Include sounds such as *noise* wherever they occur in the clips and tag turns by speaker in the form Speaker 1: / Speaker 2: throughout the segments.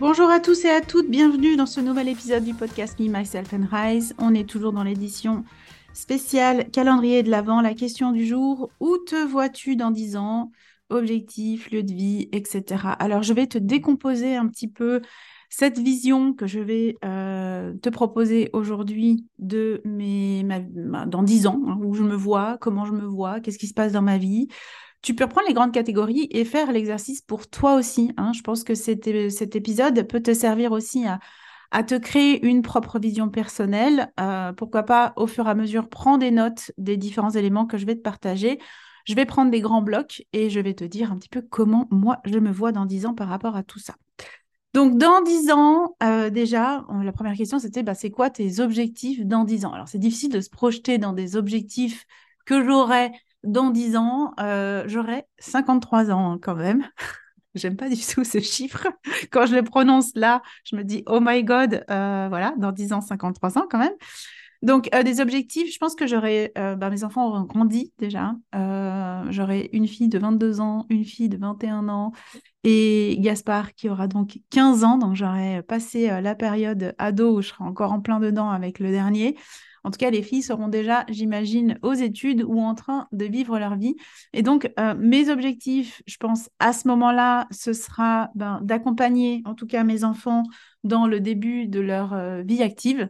Speaker 1: Bonjour à tous et à toutes, bienvenue dans ce nouvel épisode du podcast Me, Myself and Rise. On est toujours dans l'édition spéciale calendrier de l'Avent. La question du jour, où te vois-tu dans 10 ans? Objectif, lieu de vie, etc. Alors je vais te décomposer un petit peu cette vision que je vais euh, te proposer aujourd'hui de mes, dans 10 ans, hein, où je me vois, comment je me vois, qu'est-ce qui se passe dans ma vie tu peux reprendre les grandes catégories et faire l'exercice pour toi aussi. Hein. Je pense que cet, épisode peut te servir aussi à, te créer une propre vision personnelle. Euh, pourquoi pas, au fur et à mesure, prendre des notes des différents éléments que je vais te partager. Je vais prendre des grands blocs et je vais te dire un petit peu comment moi je me vois dans 10 ans par rapport à tout ça. Donc, dans 10 ans, euh, déjà, la première question, c'était bah, c'est quoi tes objectifs dans 10 ans? Alors, c'est difficile de se projeter dans des objectifs que j'aurais dans 10 ans, euh, j'aurai 53 ans quand même. *laughs* J'aime pas du tout ce chiffre. *laughs* Quand je le prononce là, je me dis, oh my God, euh, voilà, dans 10 ans, 53 ans quand même. Donc, euh, des objectifs, je pense que j'aurai, bah, mes enfants auront grandi déjà. j'aurai une fille de 22 ans, une fille de 21 ans et Gaspard qui aura donc 15 ans. Donc, j'aurai passé la période ado où je serai encore en plein dedans avec le dernier. En tout cas, les filles seront déjà, j'imagine, aux études ou en train de vivre leur vie. Et donc, euh, mes objectifs, je pense, à ce moment-là, ce sera ben, d'accompagner, en tout cas, mes enfants dans le début de leur euh, vie active.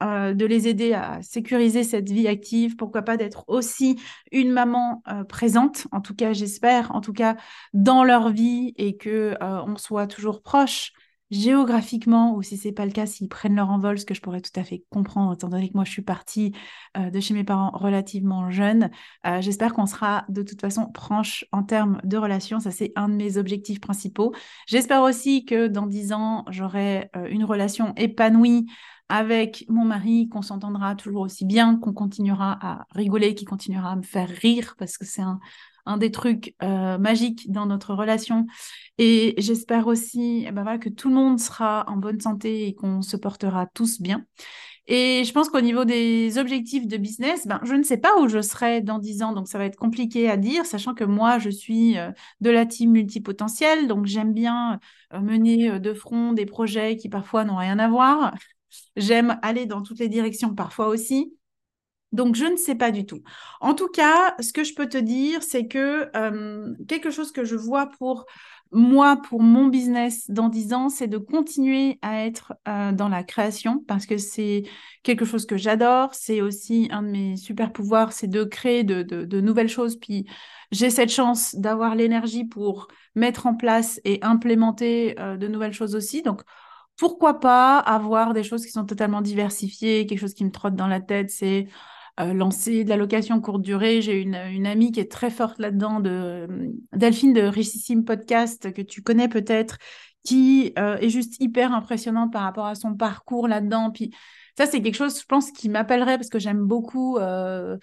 Speaker 1: Euh, de les aider à sécuriser cette vie active, pourquoi pas d'être aussi une maman présente, en tout cas j'espère, en tout cas dans leur vie et que on soit toujours proche géographiquement, ou si c'est pas le cas, s'ils prennent leur envol, ce que je pourrais tout à fait comprendre, étant donné que moi je suis partie euh, de chez mes parents relativement jeune. Euh, j'espère qu'on sera de toute façon proche en termes de relations. Ça, c'est un de mes objectifs principaux. J'espère aussi que dans dix ans, j'aurai euh, une relation épanouie avec mon mari, qu'on s'entendra toujours aussi bien, qu'on continuera à rigoler, qui continuera à me faire rire, parce que c'est un, un des trucs euh, magiques dans notre relation. Et j'espère aussi eh ben que tout le monde sera en bonne santé et qu'on se portera tous bien. Et je pense qu'au niveau des objectifs de business, ben, je ne sais pas où je serai dans 10 ans, donc ça va être compliqué à dire, sachant que moi, je suis euh, de la team multipotentielle, donc j'aime bien euh, mener de front des projets qui parfois n'ont rien à voir. J'aime aller dans toutes les directions parfois aussi. Donc, je ne sais pas du tout. En tout cas, ce que je peux te dire, c'est que quelque chose que je vois pour moi, pour mon business dans 10 ans, c'est de continuer à être dans la création parce que c'est quelque chose que j'adore. C'est aussi un de mes super pouvoirs, c'est de créer de, nouvelles choses. Puis, j'ai cette chance d'avoir l'énergie pour mettre en place et implémenter de nouvelles choses aussi. Donc, pourquoi pas avoir des choses qui sont totalement diversifiées, quelque chose qui me trotte dans la tête, c'est euh, lancer de la location courte durée. J'ai une, amie qui est très forte là-dedans, de, Delphine de Richissime Podcast, que tu connais peut-être, qui euh, est juste hyper impressionnante par rapport à son parcours là-dedans. Puis ça, c'est quelque chose, je pense, qui m'appellerait parce que j'aime beaucoup, euh,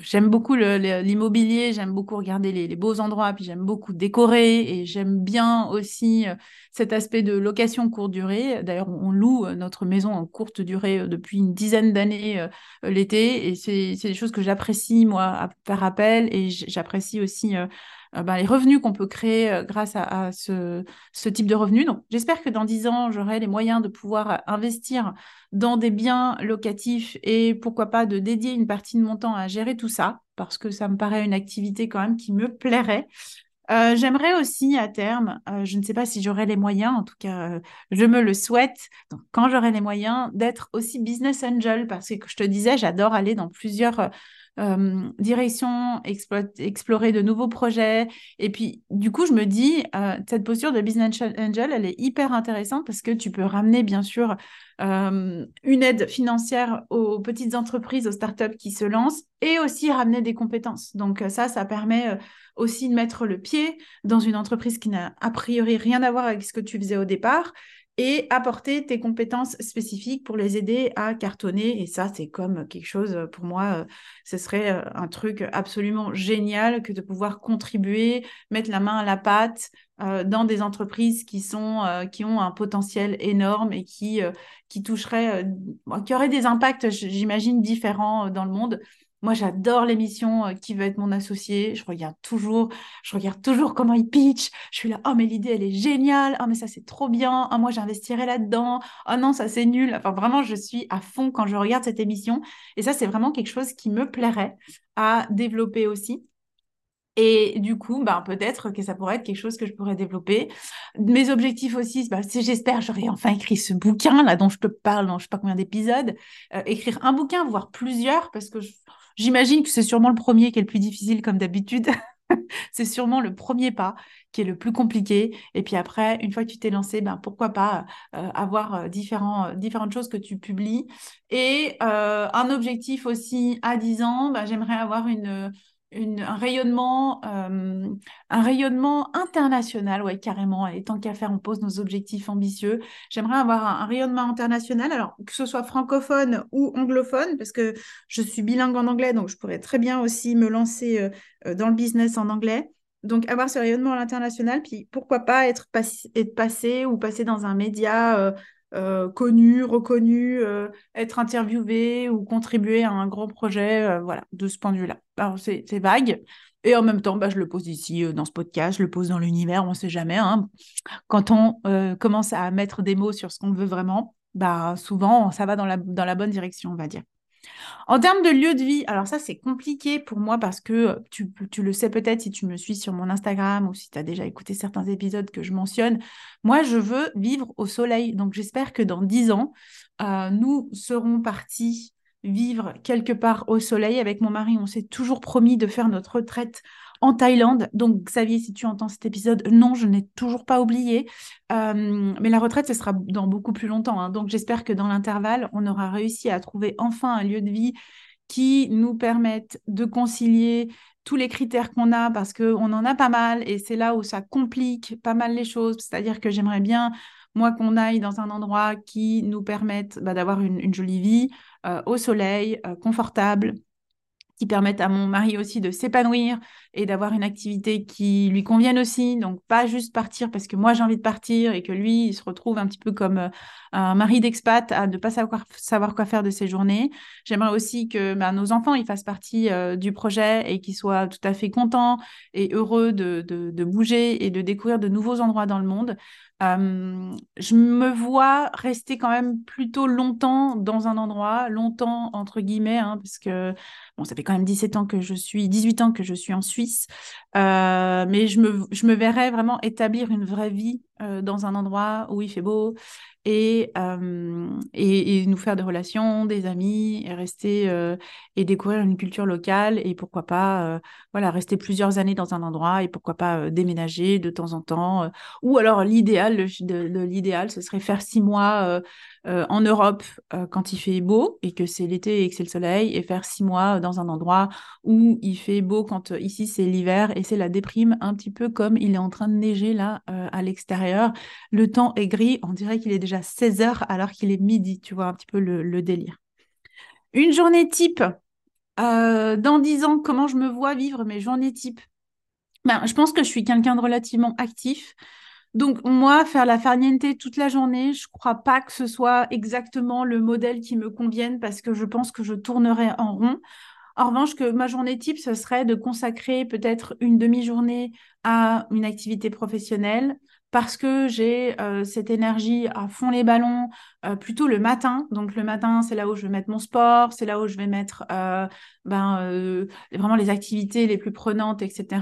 Speaker 1: j'aime beaucoup l'immobilier, j'aime beaucoup regarder les, beaux endroits, puis j'aime beaucoup décorer et j'aime bien aussi euh, cet aspect de location courte durée. D'ailleurs, on loue euh, notre maison en courte durée depuis une dizaine d'années l'été et c'est des choses que j'apprécie, moi, à faire appel et j'apprécie aussi bah, les revenus qu'on peut créer euh, grâce à, ce, type de revenus. Donc, j'espère que dans 10 ans, j'aurai les moyens de pouvoir euh, investir dans des biens locatifs et pourquoi pas de dédier une partie de mon temps à gérer tout ça, parce que ça me paraît une activité quand même qui me plairait. J'aimerais aussi à terme, je ne sais pas si j'aurai les moyens, en tout cas, je me le souhaite, quand j'aurai les moyens, d'être aussi business angel, parce que je te disais, j'adore aller dans plusieurs euh, direction, explorer de nouveaux projets. Et puis, du coup, je me dis, euh, cette posture de business angel, elle est hyper intéressante parce que tu peux ramener, bien sûr, euh, une aide financière aux petites entreprises, aux startups qui se lancent et aussi ramener des compétences. Donc ça, ça permet aussi de mettre le pied dans une entreprise qui n'a a priori rien à voir avec ce que tu faisais au départ et apporter tes compétences spécifiques pour les aider à cartonner. Et ça, c'est comme quelque chose, pour moi, ce serait un truc absolument génial que de pouvoir contribuer, mettre la main à la pâte dans des entreprises qui, sont, qui ont un potentiel énorme et qui, qui toucheraient, qui auraient des impacts, j'imagine, différents dans le monde. Moi, j'adore l'émission euh, Qui veut être mon associé. Je regarde toujours, je regarde toujours comment il pitch. Je suis là, oh, mais l'idée, elle est géniale. Oh, mais ça, c'est trop bien. Oh, moi, j'investirais là-dedans. Oh non, ça, c'est nul. Enfin, vraiment, je suis à fond quand je regarde cette émission. Et ça, c'est vraiment quelque chose qui me plairait à développer aussi. Et du coup, bah, peut-être que ça pourrait être quelque chose que je pourrais développer. Mes objectifs aussi, bah, c'est j'espère j'aurai enfin écrit ce bouquin là dont je te parle dans je sais pas combien d'épisodes. Euh, écrire un bouquin, voire plusieurs, parce que J'imagine que c'est sûrement le premier qui est le plus difficile, comme d'habitude. *laughs* c'est sûrement le premier pas qui est le plus compliqué. Et puis après, une fois que tu t'es lancé, ben, pourquoi pas euh, avoir euh, différents, euh, différentes choses que tu publies. Et un objectif aussi à 10 ans, ben, j'aimerais avoir une, un rayonnement, euh, un rayonnement international, ouais, carrément. Et tant qu'à faire, on pose nos objectifs ambitieux. J'aimerais avoir un, rayonnement international, alors que ce soit francophone ou anglophone, parce que je suis bilingue en anglais, donc je pourrais très bien aussi me lancer euh, euh, dans le business en anglais. Donc avoir ce rayonnement à l'international, puis pourquoi pas être, être passé ou passer dans un média connu, reconnu, euh, être interviewé ou contribuer à un grand projet, euh, voilà, de ce point de vue-là. Alors, c'est vague. Et en même temps, bah, je le pose ici dans ce podcast, je le pose dans l'univers, on ne sait jamais. Hein. Quand on commence à mettre des mots sur ce qu'on veut vraiment, bah, souvent, ça va dans la, dans la bonne direction, on va dire. En termes de lieu de vie, alors ça c'est compliqué pour moi parce que euh, tu, le sais peut-être si tu me suis sur mon Instagram ou si tu as déjà écouté certains épisodes que je mentionne. Moi je veux vivre au soleil. Donc j'espère que dans dix ans, euh, nous serons partis vivre quelque part au soleil avec mon mari. On s'est toujours promis de faire notre retraite en Thaïlande. Donc, Xavier, si tu entends cet épisode, non, je n'ai toujours pas oublié. Euh, mais la retraite, ce sera dans beaucoup plus longtemps. Hein. Donc, j'espère que dans l'intervalle, on aura réussi à trouver enfin un lieu de vie qui nous permette de concilier tous les critères qu'on a parce qu'on en a pas mal et c'est là où ça complique pas mal les choses. C'est-à-dire que j'aimerais bien, moi, qu'on aille dans un endroit qui nous permette bah, d'avoir une, jolie vie euh, au soleil, euh, confortable, qui permettent à mon mari aussi de s'épanouir et d'avoir une activité qui lui convienne aussi. Donc, pas juste partir parce que moi j'ai envie de partir et que lui, il se retrouve un petit peu comme euh, un mari d'expat à ne pas savoir, savoir quoi faire de ses journées. J'aimerais aussi que ben, nos enfants ils fassent partie euh, du projet et qu'ils soient tout à fait contents et heureux de, bouger et de découvrir de nouveaux endroits dans le monde. Je me vois rester quand même plutôt longtemps dans un endroit, longtemps entre guillemets, hein, parce que bon, ça fait quand même 17 ans que je suis, 18 ans que je suis en Suisse, euh, mais je me, je me verrais vraiment établir une vraie vie euh, dans un endroit où il fait beau, euh, et, et, nous faire des relations, des amis, et rester euh, et découvrir une culture locale et pourquoi pas voilà rester plusieurs années dans un endroit et pourquoi pas déménager de temps en temps ou alors l'idéal l'idéal ce serait faire six mois en Europe quand il fait beau et que c'est l'été et que c'est le soleil et faire six mois dans un endroit où il fait beau quand ici c'est l'hiver et c'est la déprime un petit peu comme il est en train de neiger là à l'extérieur le temps est gris on dirait qu'il est déjà 16 heures alors qu'il est midi, tu vois un petit peu le, délire. Une journée type, euh, dans 10 ans, comment je me vois vivre mes journées type? Ben, Je pense que je suis quelqu'un de relativement actif. Donc moi, faire la farniente toute la journée, je ne crois pas que ce soit exactement le modèle qui me convienne parce que je pense que je tournerai en rond. En revanche, que ma journée type, ce serait de consacrer peut-être une demi-journée à une activité professionnelle, parce que j'ai euh, cette énergie à fond les ballons euh, plutôt le matin. Donc le matin, c'est là où je vais mettre mon sport, c'est là où je vais mettre euh, ben, vraiment les activités les plus prenantes, etc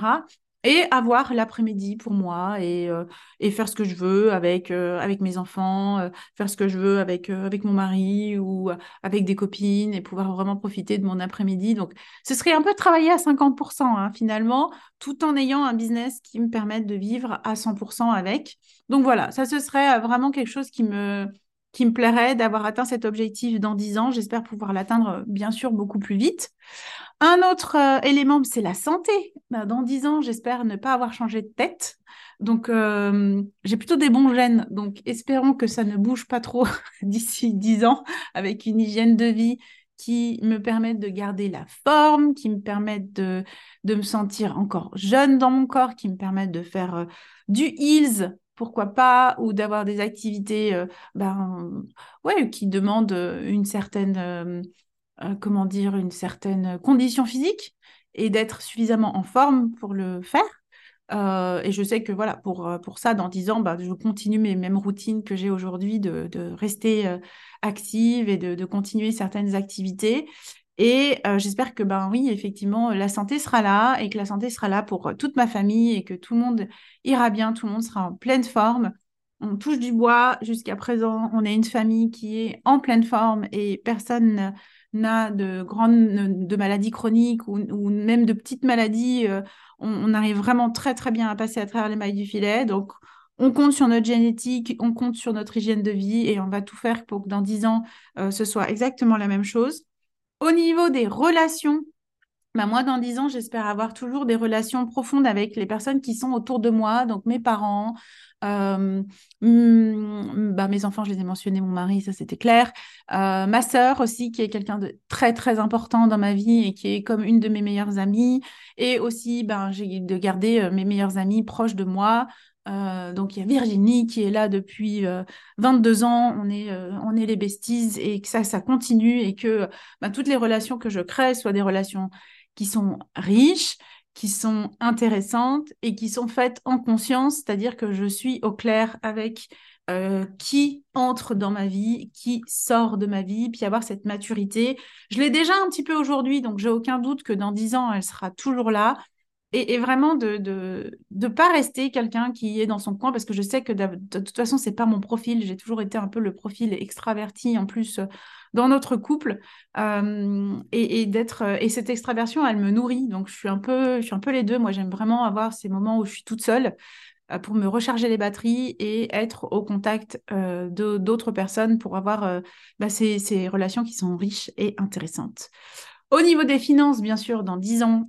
Speaker 1: et avoir l'après-midi pour moi et, euh, et, faire ce que je veux avec, euh, avec mes enfants, euh, faire ce que je veux avec, avec mon mari ou avec des copines et pouvoir vraiment profiter de mon après-midi. Donc, ce serait un peu travailler à 50% hein, finalement, tout en ayant un business qui me permette de vivre à 100% avec. Donc voilà, ça, ce serait vraiment quelque chose qui me, qui me plairait d'avoir atteint cet objectif dans 10 ans. J'espère pouvoir l'atteindre, bien sûr, beaucoup plus vite. Un autre euh, élément, c'est la santé. Bah, dans 10 ans, j'espère ne pas avoir changé de tête. Donc, euh, j'ai plutôt des bons gènes. Donc, espérons que ça ne bouge pas trop *laughs* d'ici 10 ans avec une hygiène de vie qui me permette de garder la forme, qui me permette de, de me sentir encore jeune dans mon corps, qui me permette de faire euh, du heels, pourquoi pas, ou d'avoir des activités ben, ouais, qui demandent une certaine euh, comment dire, une certaine condition physique et d'être suffisamment en forme pour le faire. Euh, et je sais que voilà, pour, euh, pour ça, dans 10 ans, bah, je continue mes mêmes routines que j'ai aujourd'hui, de, de, rester active et de, continuer certaines activités. Et j'espère que, ben oui, effectivement, la santé sera là et que la santé sera là pour toute ma famille et que tout le monde ira bien, tout le monde sera en pleine forme. On touche du bois. Jusqu'à présent, on est une famille qui est en pleine forme et personne n'a de grandes de maladies chroniques ou, même de petites maladies, euh, on, arrive vraiment très très bien à passer à travers les mailles du filet. Donc on compte sur notre génétique, on compte sur notre hygiène de vie et on va tout faire pour que dans 10 ans, euh, ce soit exactement la même chose. Au niveau des relations, bah moi, dans 10 ans, j'espère avoir toujours des relations profondes avec les personnes qui sont autour de moi, donc mes parents, euh, hmm, bah, mes enfants, je les ai mentionnés, mon mari, ça c'était clair. Euh, ma sœur aussi, qui est quelqu'un de très très important dans ma vie et qui est comme une de mes meilleures amies. Et aussi, ben, j'ai de garder euh, mes meilleures amies proches de moi. Donc il y a Virginie qui est là depuis 22 ans, on est, on est les besties et que ça, ça continue et que ben, toutes les relations que je crée soient des relations qui sont riches, qui sont intéressantes et qui sont faites en conscience, c'est-à-dire que je suis au clair avec euh, qui entre dans ma vie, qui sort de ma vie, puis avoir cette maturité. Je l'ai déjà un petit peu aujourd'hui, donc j'ai aucun doute que dans dix ans, elle sera toujours là. Et, vraiment de ne de, pas rester quelqu'un qui est dans son coin, parce que je sais que de, de toute façon, c'est pas mon profil. J'ai toujours été un peu le profil extraverti en plus dans notre couple euh, et, d'être euh, et cette extraversion elle me nourrit donc je suis un peu je suis un peu les deux moi j'aime vraiment avoir ces moments où je suis toute seule euh, pour me recharger les batteries et être au contact de d'autres personnes pour avoir bah, ces, ces, relations qui sont riches et intéressantes. Au niveau des finances, bien sûr, dans 10 ans,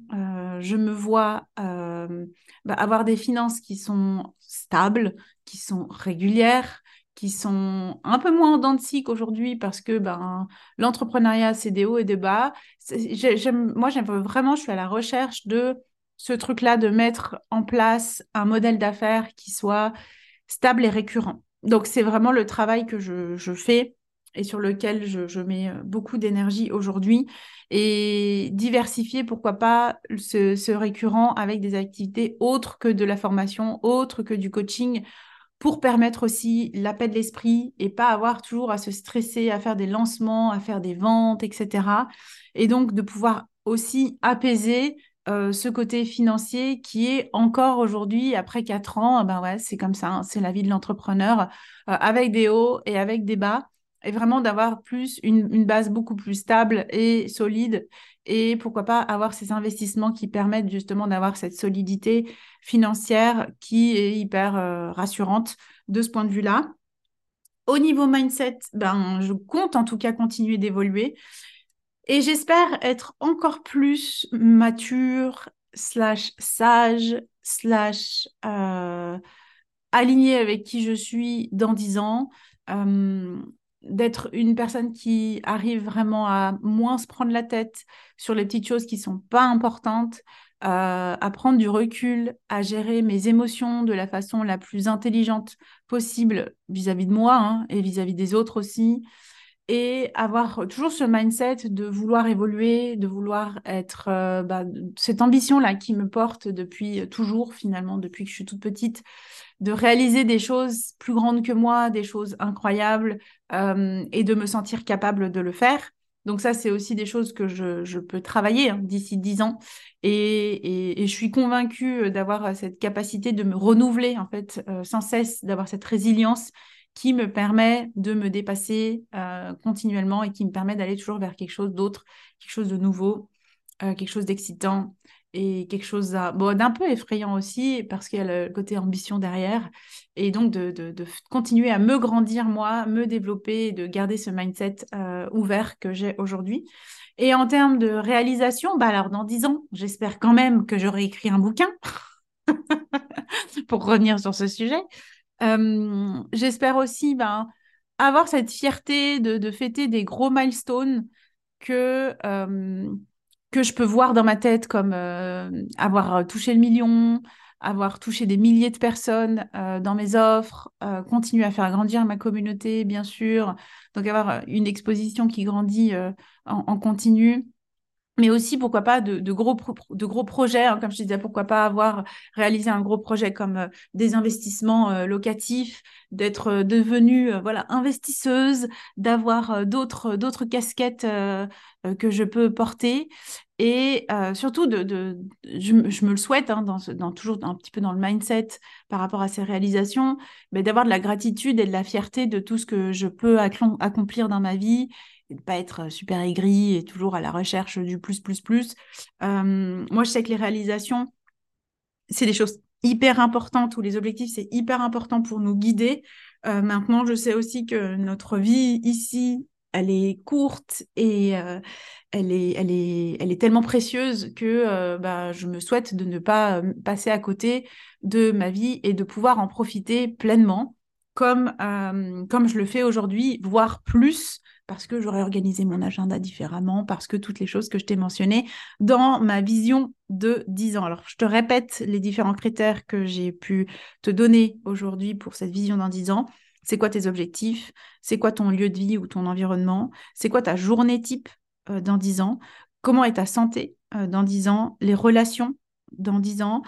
Speaker 1: je me vois bah, avoir des finances qui sont stables, qui sont régulières, qui sont un peu moins en dents de scie qu'aujourd'hui parce que ben, l'entrepreneuriat, c'est des hauts et des bas. moi, j'aime vraiment, je suis à la recherche de ce truc-là, de mettre en place un modèle d'affaires qui soit stable et récurrent. Donc, c'est vraiment le travail que je, fais et sur lequel je, mets euh, beaucoup d'énergie aujourd'hui. Et diversifier, pourquoi pas, ce, récurrent avec des activités autres que de la formation, autres que du coaching pour permettre aussi la paix de l'esprit et pas avoir toujours à se stresser, à faire des lancements, à faire des ventes, etc. Et donc de pouvoir aussi apaiser euh, ce côté financier qui est encore aujourd'hui, après quatre ans, ben ouais, c'est comme ça, hein, c'est la vie de l'entrepreneur, euh, avec des hauts et avec des bas et vraiment d'avoir plus une, base beaucoup plus stable et solide et pourquoi pas avoir ces investissements qui permettent justement d'avoir cette solidité financière qui est hyper euh, rassurante de ce point de vue-là. Au niveau mindset, ben, je compte en tout cas continuer d'évoluer et j'espère être encore plus mature, slash sage, slash euh, alignée avec qui je suis dans dix ans. Euh, d'être une personne qui arrive vraiment à moins se prendre la tête sur les petites choses qui sont pas importantes, euh, à prendre du recul, à gérer mes émotions de la façon la plus intelligente possible vis-à-vis de moi hein, et vis-à-vis des autres aussi, et avoir toujours ce mindset de vouloir évoluer, de vouloir être euh, bah, cette ambition-là qui me porte depuis toujours finalement, depuis que je suis toute petite, de réaliser des choses plus grandes que moi, des choses incroyables euh, et de me sentir capable de le faire. Donc ça, c'est aussi des choses que je, peux travailler hein, d'ici dix ans. Et, je suis convaincue d'avoir cette capacité de me renouveler, en fait, euh, sans cesse, d'avoir cette résilience qui me permet de me dépasser euh, continuellement et qui me permet d'aller toujours vers quelque chose d'autre, quelque chose de nouveau, quelque chose d'excitant et quelque chose d'un peu effrayant aussi parce qu'il y a le côté ambition derrière. Et donc de, de, continuer à me grandir moi, me développer, de garder ce mindset euh, ouvert que j'ai aujourd'hui. Et en termes de réalisation, bah alors dans dix ans, j'espère quand même que j'aurai écrit un bouquin *laughs* pour revenir sur ce sujet. J'espère aussi ben, avoir cette fierté de, fêter des gros milestones que, que je peux voir dans ma tête comme avoir touché le million, avoir touché des milliers de personnes dans mes offres, continuer à faire grandir ma communauté, bien sûr. Donc avoir une exposition qui grandit en continu mais aussi pourquoi pas de, gros, de gros projets, hein, comme je disais, pourquoi pas avoir réalisé un gros projet comme euh, des investissements euh, locatifs, d'être euh, devenue voilà investisseuse, d'avoir d'autres d'autres casquettes que je peux porter. Et surtout de, je, me le souhaite hein, dans, toujours un petit peu dans le mindset par rapport à ces réalisations, mais d'avoir de la gratitude et de la fierté de tout ce que je peux accomplir dans ma vie et de pas être super aigri et toujours à la recherche du plus, plus, plus. Euh, moi, je sais que les réalisations, c'est des choses hyper importantes, ou les objectifs, c'est hyper important pour nous guider. Euh, maintenant, je sais aussi que notre vie ici, elle est courte et euh, elle, est, elle, est, elle est tellement précieuse que bah, je me souhaite de ne pas passer à côté de ma vie et de pouvoir en profiter pleinement comme, comme je le fais aujourd'hui, voire plus parce que j'aurais organisé mon agenda différemment, parce que toutes les choses que je t'ai mentionnées dans ma vision de 10 ans. Alors, je te répète les différents critères que j'ai pu te donner aujourd'hui pour cette vision dans 10 ans. C'est quoi tes objectifs? C'est quoi ton lieu de vie ou ton environnement? C'est quoi ta journée type euh, dans 10 ans? Comment est ta santé euh, dans 10 ans? Les relations dans 10 ans?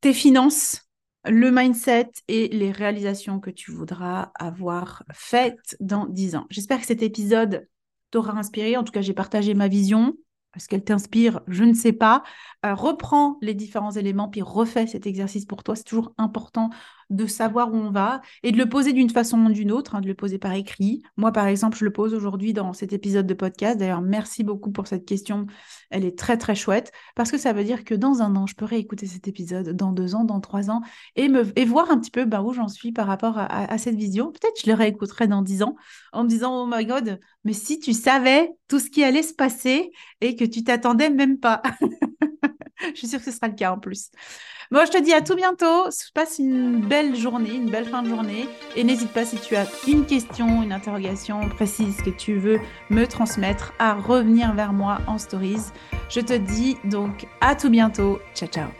Speaker 1: Tes finances? Le mindset et les réalisations que tu voudras avoir faites dans 10 ans. J'espère que cet épisode t'aura inspiré. En tout cas, j'ai partagé ma vision. Est-ce qu'elle t'inspire? Je ne sais pas. Euh, reprends les différents éléments, puis refais cet exercice pour toi. C'est toujours important de savoir où on va et de le poser d'une façon ou d'une autre, hein, de le poser par écrit. Moi, par exemple, je le pose aujourd'hui dans cet épisode de podcast. D'ailleurs, merci beaucoup pour cette question. Elle est très, très chouette parce que ça veut dire que dans un an, je pourrais écouter cet épisode, dans deux ans, dans trois ans, et, me, et voir un petit peu bah, où j'en suis par rapport à, cette vision. Peut-être je le réécouterai dans dix ans en me disant, oh my God, mais si tu savais tout ce qui allait se passer et que tu t'attendais même pas. *laughs* *laughs* je suis sûre que ce sera le cas en plus. Bon, je te dis à tout bientôt. Passe une belle journée, une belle fin de journée. Et n'hésite pas si tu as une question, une interrogation précise que tu veux me transmettre à revenir vers moi en stories. Je te dis donc à tout bientôt. Ciao, ciao.